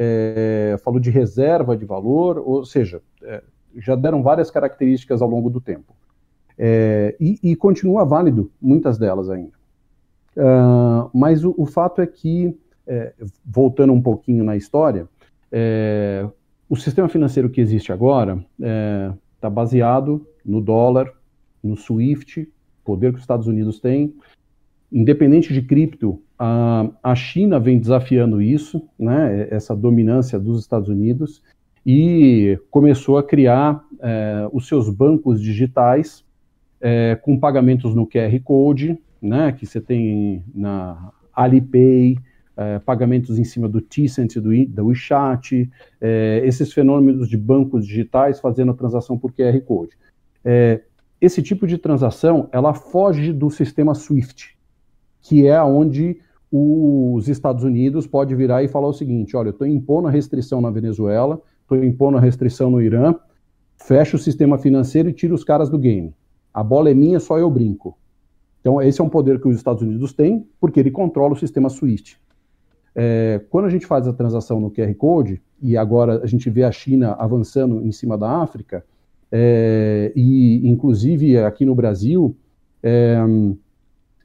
D: é, falou de reserva de valor, ou seja, é, já deram várias características ao longo do tempo. É, e, e, continua válido, muitas delas ainda. Uh, mas o, o, fato é que, é, voltando um pouquinho na história, é, o sistema financeiro que existe agora está baseado no dólar, no SWIFT, poder que os Estados Unidos têm. Independente de cripto, a, a China vem desafiando isso, né, essa dominância dos Estados Unidos, e começou a criar é, os seus bancos digitais é, com pagamentos no QR Code, né, que você tem na Alipay, é, pagamentos em cima do Tencent, do, do WeChat, é, esses fenômenos de bancos digitais fazendo a transação por QR Code. É, esse tipo de transação, ela foge do sistema SWIFT, que é onde os Estados Unidos pode virar e falar o seguinte, olha, eu estou impondo a restrição na Venezuela, estou impondo a restrição no Irã, fecha o sistema financeiro e tira os caras do game. A bola é minha, só eu brinco. Então, esse é um poder que os Estados Unidos têm, porque ele controla o sistema SWIFT. É, quando a gente faz a transação no QR Code, e agora a gente vê a China avançando em cima da África, é, e inclusive aqui no Brasil, é,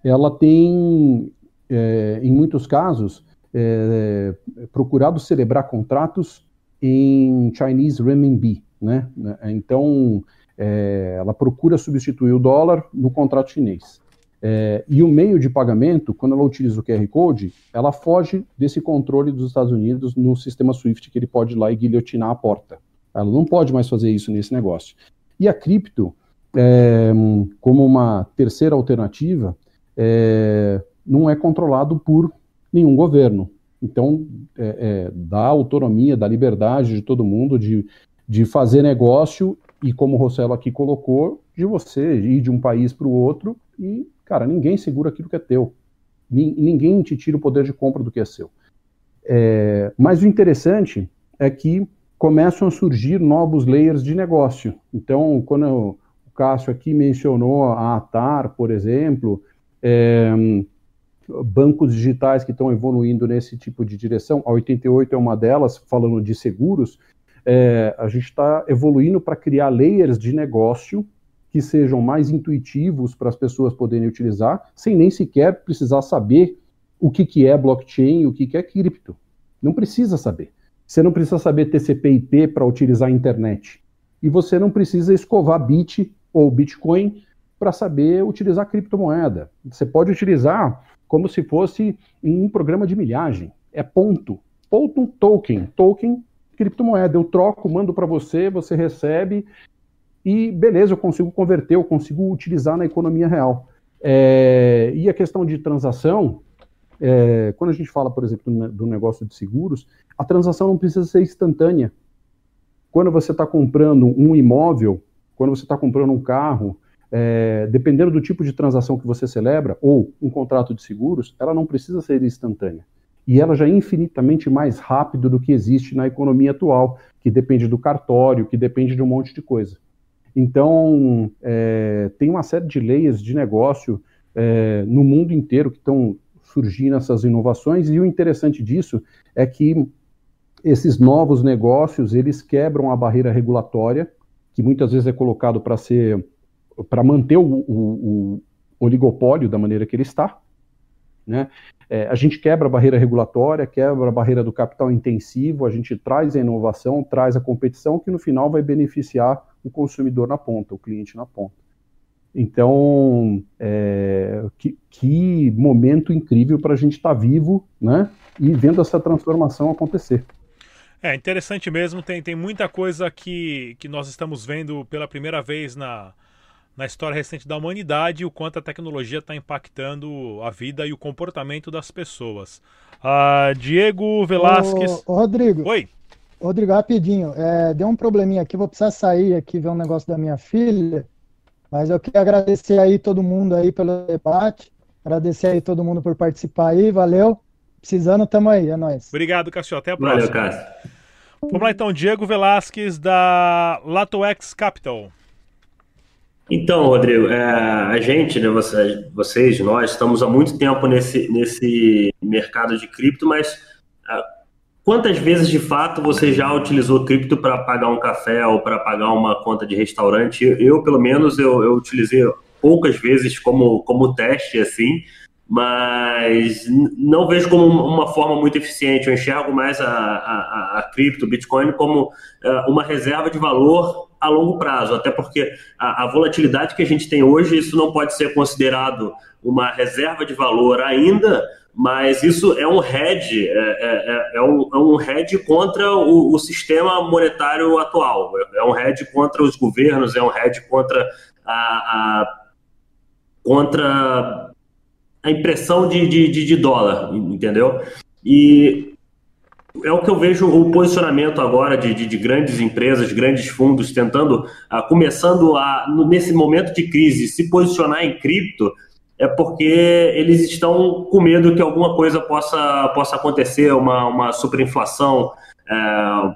D: ela tem, é, em muitos casos, é, procurado celebrar contratos em Chinese Renminbi, né? Então, é, ela procura substituir o dólar no contrato chinês. É, e o meio de pagamento, quando ela utiliza o QR Code, ela foge desse controle dos Estados Unidos no sistema SWIFT, que ele pode ir lá e guilhotinar a porta. Ela não pode mais fazer isso nesse negócio. E a cripto, é, como uma terceira alternativa, é, não é controlado por nenhum governo. Então, é, é, dá autonomia, dá liberdade de todo mundo de, de fazer negócio e, como o Rossello aqui colocou, de você ir de um país para o outro e, cara, ninguém segura aquilo que é teu. Ninguém te tira o poder de compra do que é seu. É, mas o interessante é que começam a surgir novos layers de negócio. Então, quando o Cássio aqui mencionou a Atar, por exemplo, é, bancos digitais que estão evoluindo nesse tipo de direção, a 88 é uma delas, falando de seguros, é, a gente está evoluindo para criar layers de negócio que sejam mais intuitivos para as pessoas poderem utilizar, sem nem sequer precisar saber o que, que é blockchain, o que, que é cripto. Não precisa saber. Você não precisa saber TCP/IP para utilizar a internet. E você não precisa escovar bit ou Bitcoin para saber utilizar criptomoeda. Você pode utilizar como se fosse um programa de milhagem. É ponto. Ponto token. Token, criptomoeda. Eu troco, mando para você, você recebe e beleza, eu consigo converter, eu consigo utilizar na economia real. É, e a questão de transação, é, quando a gente fala, por exemplo, do negócio de seguros, a transação não precisa ser instantânea. Quando você está comprando um imóvel, quando você está comprando um carro, é, dependendo do tipo de transação que você celebra, ou um contrato de seguros, ela não precisa ser instantânea. E ela já é infinitamente mais rápido do que existe na economia atual, que depende do cartório, que depende de um monte de coisa. Então, é, tem uma série de leis de negócio é, no mundo inteiro que estão surgindo essas inovações, e o interessante disso é que esses novos negócios, eles quebram a barreira regulatória, que muitas vezes é colocado para ser, para manter o, o, o, oligopólio da maneira que ele está, né? É, a gente quebra a barreira regulatória, quebra a barreira do capital intensivo, a gente traz a inovação, traz a competição, que no final vai beneficiar o consumidor na ponta, o cliente na ponta. Então, é, que, que, momento incrível para a gente estar tá vivo, né? E vendo essa transformação acontecer.
A: É interessante mesmo, tem, tem muita coisa que, que nós estamos vendo pela primeira vez na, na história recente da humanidade, o quanto a tecnologia está impactando a vida e o comportamento das pessoas. Uh, Diego Velasquez.
B: Ô, ô, Rodrigo.
A: Oi.
B: Rodrigo, rapidinho. É, deu um probleminha aqui, vou precisar sair aqui ver um negócio da minha filha. Mas eu queria agradecer aí todo mundo aí pelo debate. Agradecer aí todo mundo por participar aí. Valeu. Precisando, tamo aí, é nóis.
A: Obrigado, Cássio. Até a próxima. Valeu, Cássio. Vamos lá então, Diego Velasquez da LatoX Capital.
E: Então, Rodrigo, é, a gente, né, vocês, vocês, nós, estamos há muito tempo nesse, nesse mercado de cripto, mas a, quantas vezes de fato você já utilizou cripto para pagar um café ou para pagar uma conta de restaurante? Eu, pelo menos, eu, eu utilizei poucas vezes como, como teste, assim, mas não vejo como uma forma muito eficiente. Eu enxergo mais a, a, a cripto, Bitcoin, como uh, uma reserva de valor a longo prazo, até porque a, a, volatilidade que a gente tem hoje, isso não pode ser considerado uma reserva de valor ainda, mas isso é um hedge, é, é, é, é um, é um contra o, o, sistema monetário atual, é um hedge contra os governos, é um hedge contra a, a contra a impressão de, de, de, dólar, entendeu? E é o que eu vejo o posicionamento agora de, de, de grandes empresas, grandes fundos tentando, uh, começando a, nesse momento de crise, se posicionar em cripto, é porque eles estão com medo que alguma coisa possa, possa acontecer, uma, uma superinflação, é,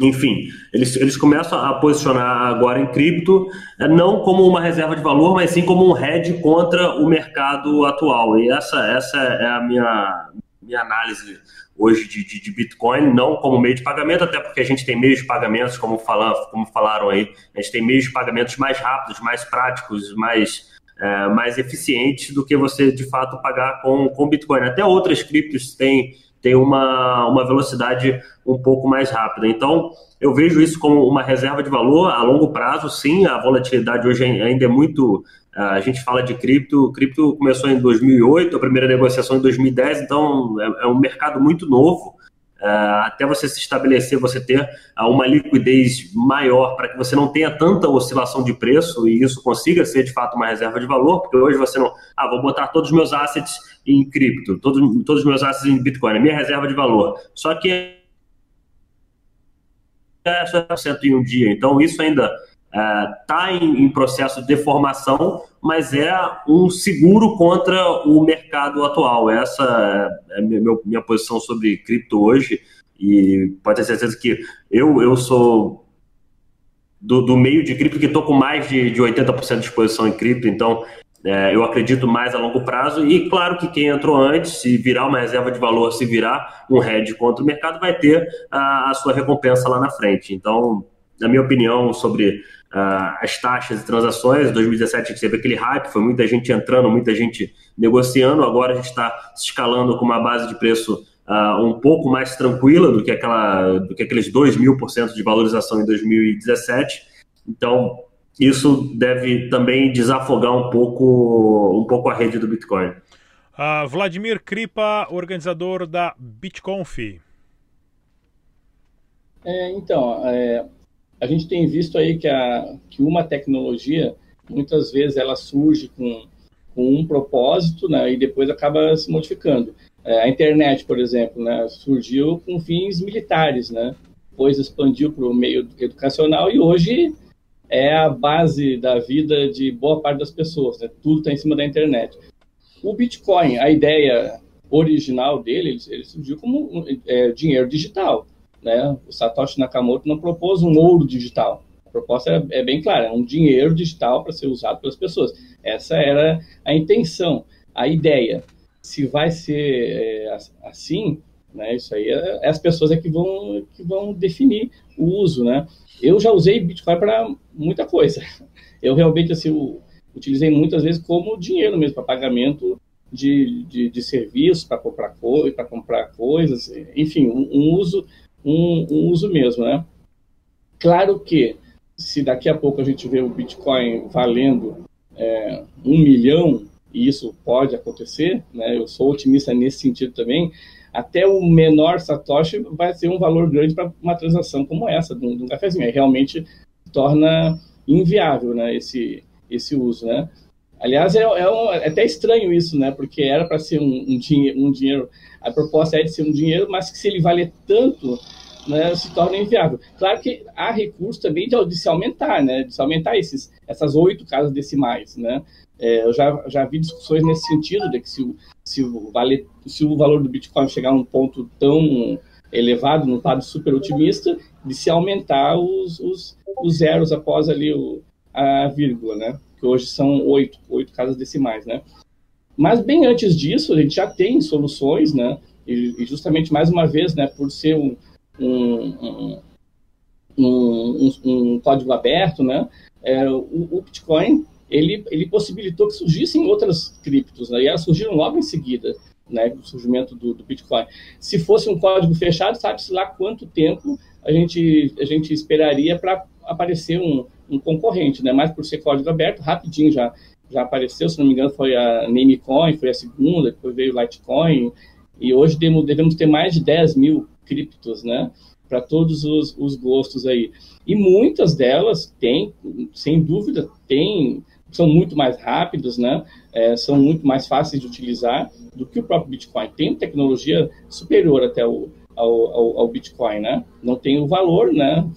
E: enfim, eles, eles começam a posicionar agora em cripto é, não como uma reserva de valor, mas sim como um hedge contra o mercado atual. E essa, essa é a minha, minha análise hoje de, de, de, Bitcoin, não como meio de pagamento, até porque a gente tem meios de pagamentos, como, falam, como falaram aí, a gente tem meios de pagamentos mais rápidos, mais práticos, mais, é, mais eficientes do que você de fato pagar com, com Bitcoin. Até outras criptos têm tem uma, uma velocidade um pouco mais rápida. Então, eu vejo isso como uma reserva de valor a longo prazo, sim, a volatilidade hoje ainda é muito. A gente fala de cripto, cripto começou em 2008, a primeira negociação em 2010, então é, é um mercado muito novo. Uh, até você se estabelecer, você ter uh, uma liquidez maior para que você não tenha tanta oscilação de preço e isso consiga ser de fato uma reserva de valor, porque hoje você não, ah, vou botar todos os meus assets em cripto, todos, todos os meus assets em Bitcoin, é minha reserva de valor. Só que é só em um dia, então isso ainda está é, uh, em, em, processo de deformação, mas é um seguro contra o mercado atual. Essa é a minha, minha posição sobre cripto hoje. E pode ter certeza que eu, eu sou do, do meio de cripto que estou com mais de, de 80% de exposição em cripto, então é, eu acredito mais a longo prazo. E claro que quem entrou antes, se virar uma reserva de valor, se virar um hedge contra o mercado, vai ter a, a sua recompensa lá na frente. Então, na minha opinião, sobre uh, as taxas de transações. Em 2017 a gente teve aquele hype, foi muita gente entrando, muita gente negociando. Agora a gente está escalando com uma base de preço uh, um pouco mais tranquila do que, aquela, do que aqueles 2 mil por cento de valorização em 2017. Então, isso deve também desafogar um pouco, um pouco a rede do Bitcoin.
A: Uh, Vladimir Kripa, organizador da BitConf.
C: É, então, é, a gente tem visto aí que, a, que uma tecnologia, muitas vezes ela surge com, com um propósito, né, e depois acaba se modificando. É, a internet, por exemplo, né, surgiu com fins militares, né, depois expandiu para o meio educacional e hoje é a base da vida de boa parte das pessoas, né, tudo está em cima da internet. O Bitcoin, a ideia original dele, ele, surgiu como é, dinheiro digital. Né? O Satoshi Nakamoto não propôs um ouro digital. A proposta é, é bem clara, é um dinheiro digital para ser usado pelas pessoas. Essa era a intenção, a ideia. Se vai ser é, assim, né, isso aí é, é, as pessoas é que vão, que vão definir o uso. Né? Eu já usei Bitcoin para muita coisa. [laughs] Eu realmente assim, utilizei muitas vezes como dinheiro mesmo, para pagamento de, de, de serviços, para comprar, co comprar coisas, enfim, um, um uso um, um uso mesmo, né? Claro que se daqui a pouco a gente vê o Bitcoin valendo é, um milhão, e isso pode acontecer, né? Eu sou otimista nesse sentido também. Até o menor Satoshi vai ser um valor grande para uma transação como essa, de um, de um cafezinho. Aí realmente torna inviável, né? Esse, esse uso, né? Aliás, é, é, um, é, até estranho isso, né? Porque era para ser um, um, dinhe um dinheiro a proposta é de ser um dinheiro, mas que se ele valer tanto, né, se torna inviável. Claro que há recurso também de, de se aumentar, né, de se aumentar esses, essas oito casas decimais, né. É, eu já, já vi discussões nesse sentido, de que se o, se, o vale, se o valor do Bitcoin chegar a um ponto tão elevado, num lado super otimista, de se aumentar os, os, os zeros após ali o, a vírgula, né? Que hoje são oito, oito casas decimais, né? Mas bem antes disso, a gente já tem soluções, né? E, e justamente, mais uma vez, né, por ser um, um, um, um código aberto, né, é, o, o, Bitcoin ele, ele possibilitou que surgissem outras criptos, né, e elas surgiram logo em seguida, né, o surgimento do, do Bitcoin. Se fosse um código fechado, sabe-se lá quanto tempo a gente, a gente esperaria para aparecer um, um concorrente, né? Mas por ser código aberto, rapidinho já, já apareceu, se não me engano, foi a Namecoin, foi a segunda, depois veio Litecoin, e hoje devemos, devemos ter mais de 10 mil criptos, né? Para todos os, os gostos aí. E muitas delas têm, sem dúvida, têm, são muito mais rápidos, né? É, são muito mais fáceis de utilizar do que o próprio Bitcoin. Tem tecnologia superior até o, ao, ao, ao Bitcoin, né? Não tem o valor, né?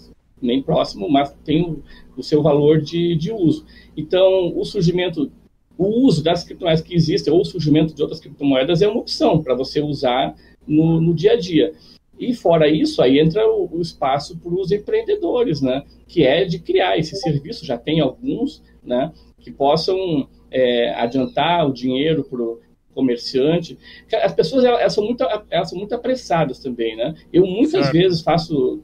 C: Nem próximo, mas tem o, seu valor de, de uso. Então, o surgimento, o uso das criptomoedas que existem, ou o surgimento de outras criptomoedas, é uma opção para você usar no, no dia a dia. E fora isso, aí entra o, o espaço para os empreendedores, né? Que é de criar esse serviço. Já tem alguns, né? Que possam é, adiantar o dinheiro para o comerciante. As pessoas elas, são muito, elas são muito apressadas também, né? Eu muitas vezes faço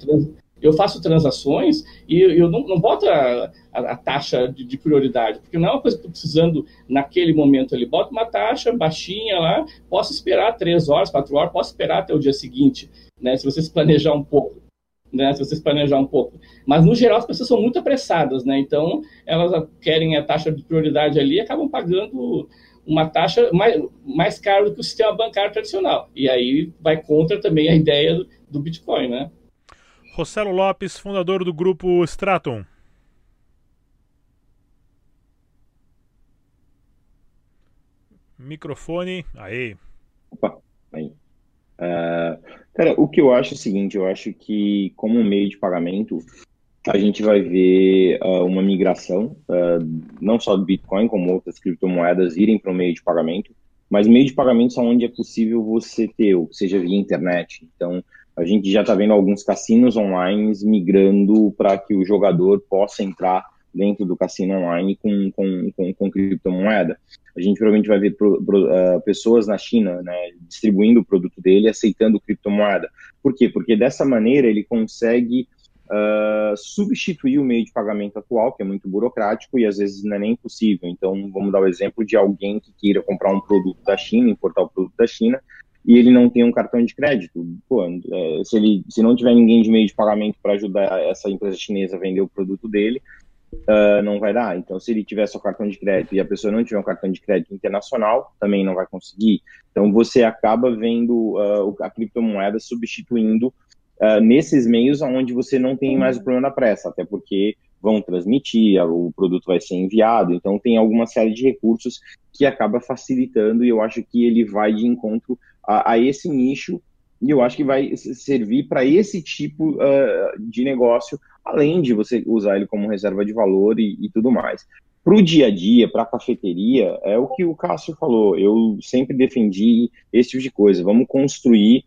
C: eu faço transações e eu não, não boto a, a, a taxa de, de, prioridade, porque não é uma coisa que estou precisando naquele momento ali. Boto uma taxa baixinha lá, posso esperar três horas, quatro horas, posso esperar até o dia seguinte, né? Se você se planejar um pouco. Né, se vocês planejar um pouco. Mas, no geral, as pessoas são muito apressadas, né? Então, elas querem a taxa de prioridade ali e acabam pagando uma taxa mais, mais cara do que o sistema bancário tradicional. E aí vai contra também a ideia do, do Bitcoin, né?
A: Rossello Lopes, fundador do grupo Stratum. Microfone, aí.
F: Opa, aí. Uh, cara, o que eu acho é o seguinte, eu acho que como um meio de pagamento, a gente vai ver uh, uma migração, uh, não só do Bitcoin, como outras criptomoedas irem para o meio de pagamento, mas meio de pagamento são onde é possível você ter, seja via internet. Então, a gente já está vendo alguns cassinos online migrando para que o jogador possa entrar dentro do cassino online com, com, com, com criptomoeda. A gente provavelmente vai ver pro, pro, uh, pessoas na China né, distribuindo o produto dele, aceitando criptomoeda. Por quê? Porque dessa maneira ele consegue uh, substituir o meio de pagamento atual, que é muito burocrático e às vezes não é nem possível. Então, vamos dar o exemplo de alguém que queira comprar um produto da China, importar o produto da China, e ele não tem um cartão de crédito. Pô, é, se, ele, se não tiver ninguém de meio de pagamento para ajudar essa empresa chinesa a vender o produto dele, uh, não vai dar. Então, se ele tiver só cartão de crédito e a pessoa não tiver um cartão de crédito internacional, também não vai conseguir. Então, você acaba vendo uh, a criptomoeda substituindo uh, nesses meios onde você não tem mais o problema da pressa, até porque vão transmitir, o produto vai ser enviado, então tem alguma série de recursos que acaba facilitando e eu acho que ele vai de encontro a, a esse nicho e eu acho que vai servir para esse tipo uh, de negócio, além de você usar ele como reserva de valor e, e tudo mais. Para o dia a dia, para a cafeteria, é o que o Cássio falou. Eu sempre defendi esse tipo de coisa. Vamos construir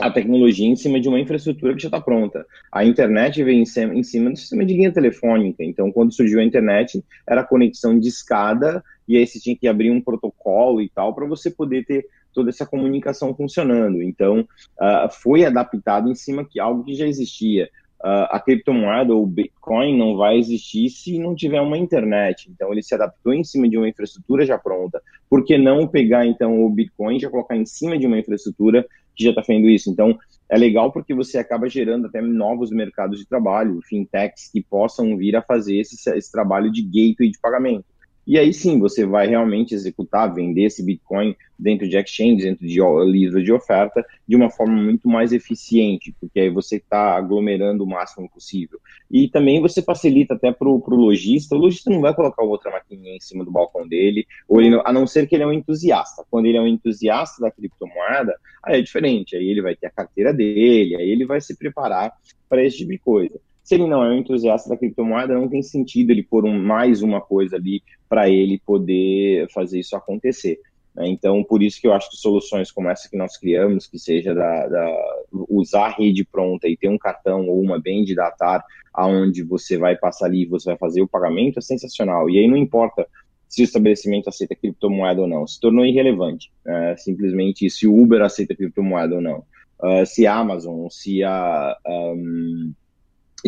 F: a tecnologia em cima de uma infraestrutura que já está pronta. A internet vem em cima, do sistema de linha telefônica. Então, quando surgiu a internet, era conexão de escada e aí você tinha que abrir um protocolo e tal para você poder ter toda essa comunicação funcionando. Então, uh, foi adaptado em cima de algo que já existia. Uh, a criptomoeda ou Bitcoin não vai existir se não tiver uma internet. Então, ele se adaptou em cima de uma infraestrutura já pronta. Por que não pegar, então, o Bitcoin e já colocar em cima de uma infraestrutura que já está fazendo isso? Então, é legal porque você acaba gerando até novos mercados de trabalho, fintechs que possam vir a fazer esse, esse trabalho de gateway de pagamento. E aí sim, você vai realmente executar, vender esse Bitcoin dentro de exchange, dentro de livro de oferta, de uma forma muito mais eficiente, porque aí você está aglomerando o máximo possível. E também você facilita até para o lojista, o lojista não vai colocar outra maquininha em cima do balcão dele, ou ele, a não ser que ele é um entusiasta. Quando ele é um entusiasta da criptomoeda, aí é diferente, aí ele vai ter a carteira dele, aí ele vai se preparar para esse tipo de coisa. Se ele não é um entusiasta da criptomoeda, não tem sentido ele pôr um, mais uma coisa ali para ele poder fazer isso acontecer. Né? Então, por isso que eu acho que soluções como essa que nós criamos, que seja da, da, usar a rede pronta e ter um cartão ou uma band datar, aonde você vai passar ali e você vai fazer o pagamento, é sensacional. E aí não importa se o estabelecimento aceita criptomoeda ou não. Se tornou irrelevante, uh, simplesmente se o Uber aceita criptomoeda ou não. Uh, se a Amazon, se a um,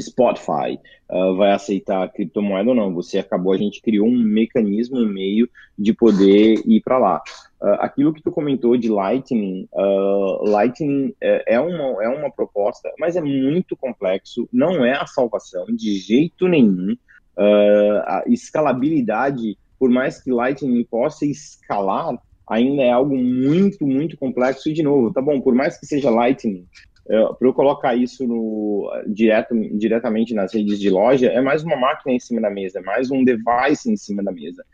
F: Spotify uh, vai aceitar criptomoeda ou não. Você acabou, a gente criou um mecanismo, um meio de poder ir para lá. Uh, aquilo que tu comentou de Lightning, uh, Lightning é, é, uma, é uma proposta, mas é muito complexo, não é a salvação de jeito nenhum. a escalabilidade, por mais que Lightning possa escalar, ainda é algo muito, muito complexo. E, de novo, tá bom, por mais que seja Lightning, para eu colocar isso no, direto, diretamente nas redes de loja, é mais uma máquina em cima da mesa, é mais um device em cima da mesa.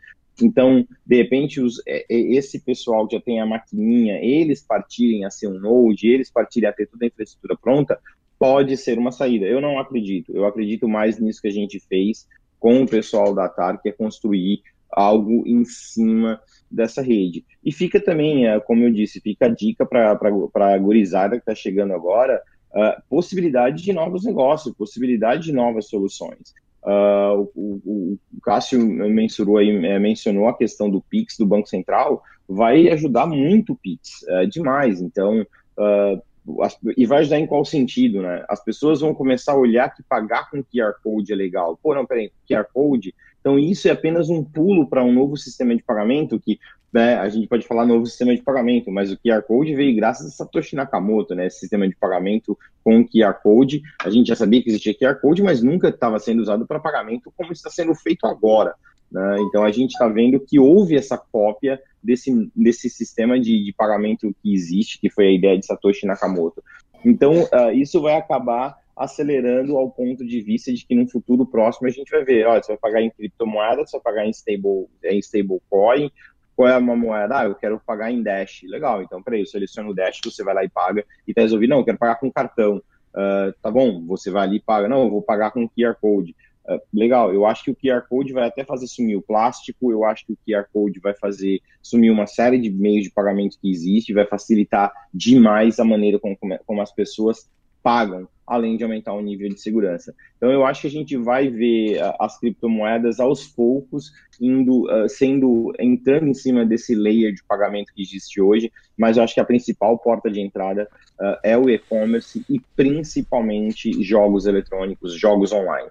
F: Então, de repente, os, é, é, esse pessoal que já tem a maquininha, eles partirem a ser um node, eles partirem a ter toda a infraestrutura pronta, pode ser uma saída. Eu não acredito. Eu acredito mais nisso que a gente fez com o pessoal da TAR, que é construir algo em cima dessa rede. E fica também, é, como eu disse, fica a dica para a gurizada que está chegando agora, uh, possibilidade de novos negócios, possibilidade de novas soluções. Uh, o, o, Cássio mensurou aí, é, mencionou a questão do Pix do Banco Central, vai ajudar muito o Pix, é, demais. Então, uh, as, e vai ajudar em qual sentido, né? As pessoas vão começar a olhar que pagar com QR Code é legal. Pô, não, peraí, QR Code então, isso é apenas um pulo para um novo sistema de pagamento que né, a gente pode falar novo sistema de pagamento, mas o QR Code veio graças a Satoshi Nakamoto, né? Esse sistema de pagamento com QR Code. A gente já sabia que existia QR Code, mas nunca estava sendo usado para pagamento como está sendo feito agora. Né? Então, a gente está vendo que houve essa cópia desse, desse sistema de, de pagamento que existe, que foi a ideia de Satoshi Nakamoto. Então, uh, isso vai acabar acelerando ao ponto de vista de que no futuro próximo a gente vai ver, olha, você vai pagar em criptomoeda, você vai pagar em stable, em stablecoin, qual é uma moeda? Ah, eu quero pagar em Dash. Legal, então peraí, eu seleciono o Dash, você vai lá e paga, e tá resolvido, não, eu quero pagar com cartão. Uh, tá bom, você vai ali e paga, não, eu vou pagar com QR Code. Uh, legal, eu acho que o QR Code vai até fazer sumir o plástico, eu acho que o QR Code vai fazer sumir uma série de meios de pagamento que existe, vai facilitar demais a maneira como, como as pessoas pagam, além de aumentar o nível de segurança. Então, eu acho que a gente vai ver uh, as criptomoedas aos poucos indo, uh, sendo, entrando em cima desse layer de pagamento que existe hoje, mas eu acho que a principal porta de entrada uh, é o e-commerce e principalmente jogos eletrônicos, jogos online.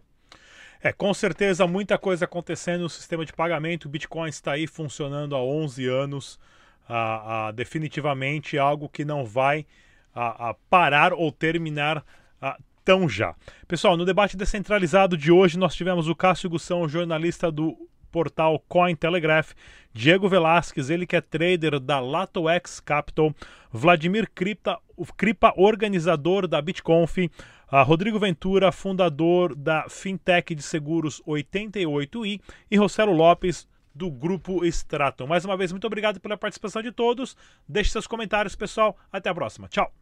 A: É, com certeza muita coisa acontecendo no sistema de pagamento. O Bitcoin está aí funcionando há 11 anos. Ah, ah, definitivamente algo que não vai a, a parar ou terminar a, tão já. Pessoal, no debate descentralizado de hoje nós tivemos o Cássio Gussão, jornalista do portal Cointelegraph, Diego Velasquez, ele que é trader da LatoX Capital, Vladimir Kripta, Kripa, organizador da BitConf, Rodrigo Ventura, fundador da Fintech de Seguros 88i e Rossello Lopes, do Grupo Straton. Mais uma vez, muito obrigado pela participação de todos. Deixe seus comentários, pessoal. Até a próxima. Tchau.